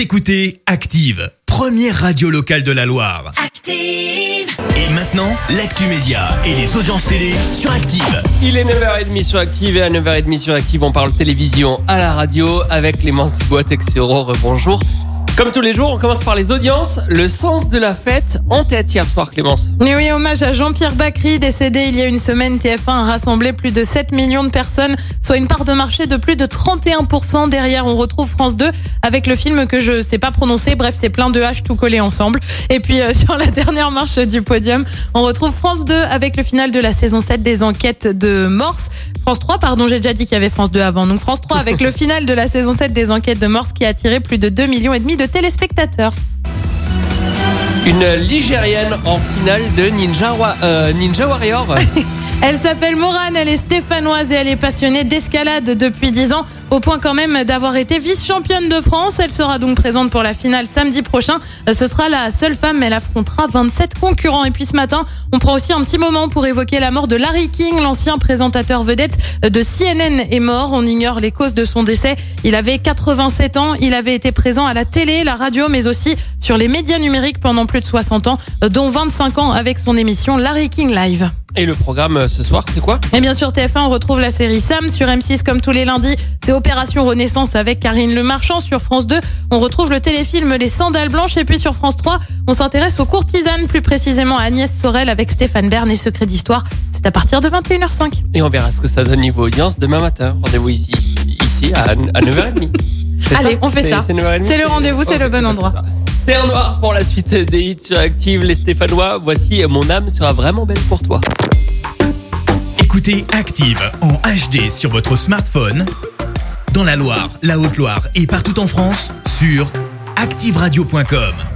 Vous écoutez Active, première radio locale de la Loire. Active. Et maintenant, l'actu média et les audiences télé sur Active. Il est 9h30 sur Active et à 9h30 sur Active, on parle télévision à la radio avec Clémence Dubois Texero. Bonjour. Comme tous les jours, on commence par les audiences. Le sens de la fête en tête hier soir, Clémence. Et oui, hommage à Jean-Pierre Bacry, décédé il y a une semaine. TF1 a rassemblé plus de 7 millions de personnes, soit une part de marché de plus de 31%. Derrière, on retrouve France 2 avec le film que je sais pas prononcer. Bref, c'est plein de H tout collé ensemble. Et puis, euh, sur la dernière marche du podium, on retrouve France 2 avec le final de la saison 7 des enquêtes de Morse. France 3, pardon, j'ai déjà dit qu'il y avait France 2 avant. Donc France 3 avec le final de la saison 7 des enquêtes de Morse qui a attiré plus de 2 millions et demi de téléspectateurs. Une Ligérienne en finale de Ninja, Wa- euh, Ninja Warrior. Elle s'appelle Morane, elle est stéphanoise et elle est passionnée d'escalade depuis 10 ans, au point quand même d'avoir été vice-championne de France. Elle sera donc présente pour la finale samedi prochain. Euh, Ce sera la seule femme, elle affrontera 27 concurrents. Et puis ce matin, on prend aussi un petit moment pour évoquer la mort de Larry King, l'ancien présentateur vedette de CNN est mort. On ignore les causes de son décès. Il avait 87 ans, il avait été présent à la télé, la radio, mais aussi sur les médias numériques pendant plus de 60 ans, euh, dont 25 ans avec son émission Larry King Live. Et le programme euh, ce soir, c'est quoi Et bien sûr, TF1, on retrouve la série Sam sur M6 comme tous les lundis. C'est Opération Renaissance avec Karine Le Marchand sur France 2. On retrouve le téléfilm Les Sandales Blanches. Et puis sur France 3, on s'intéresse aux courtisanes, plus précisément à Agnès Sorel avec Stéphane Bern et Secret d'Histoire. C'est à partir de 21h05. Et on verra ce que ça donne niveau audience demain matin. Rendez-vous ici, ici à, à 9h30. C'est Allez, ça on fait ça. C'est 9h30 C'est le rendez-vous, c'est le bon endroit. Terre Noire pour la suite des hits sur Active, les Stéphanois. Voici Mon âme sera vraiment belle pour toi. Écoutez Active en HD sur votre smartphone, dans la Loire, la Haute-Loire et partout en France, sur activeradio.com.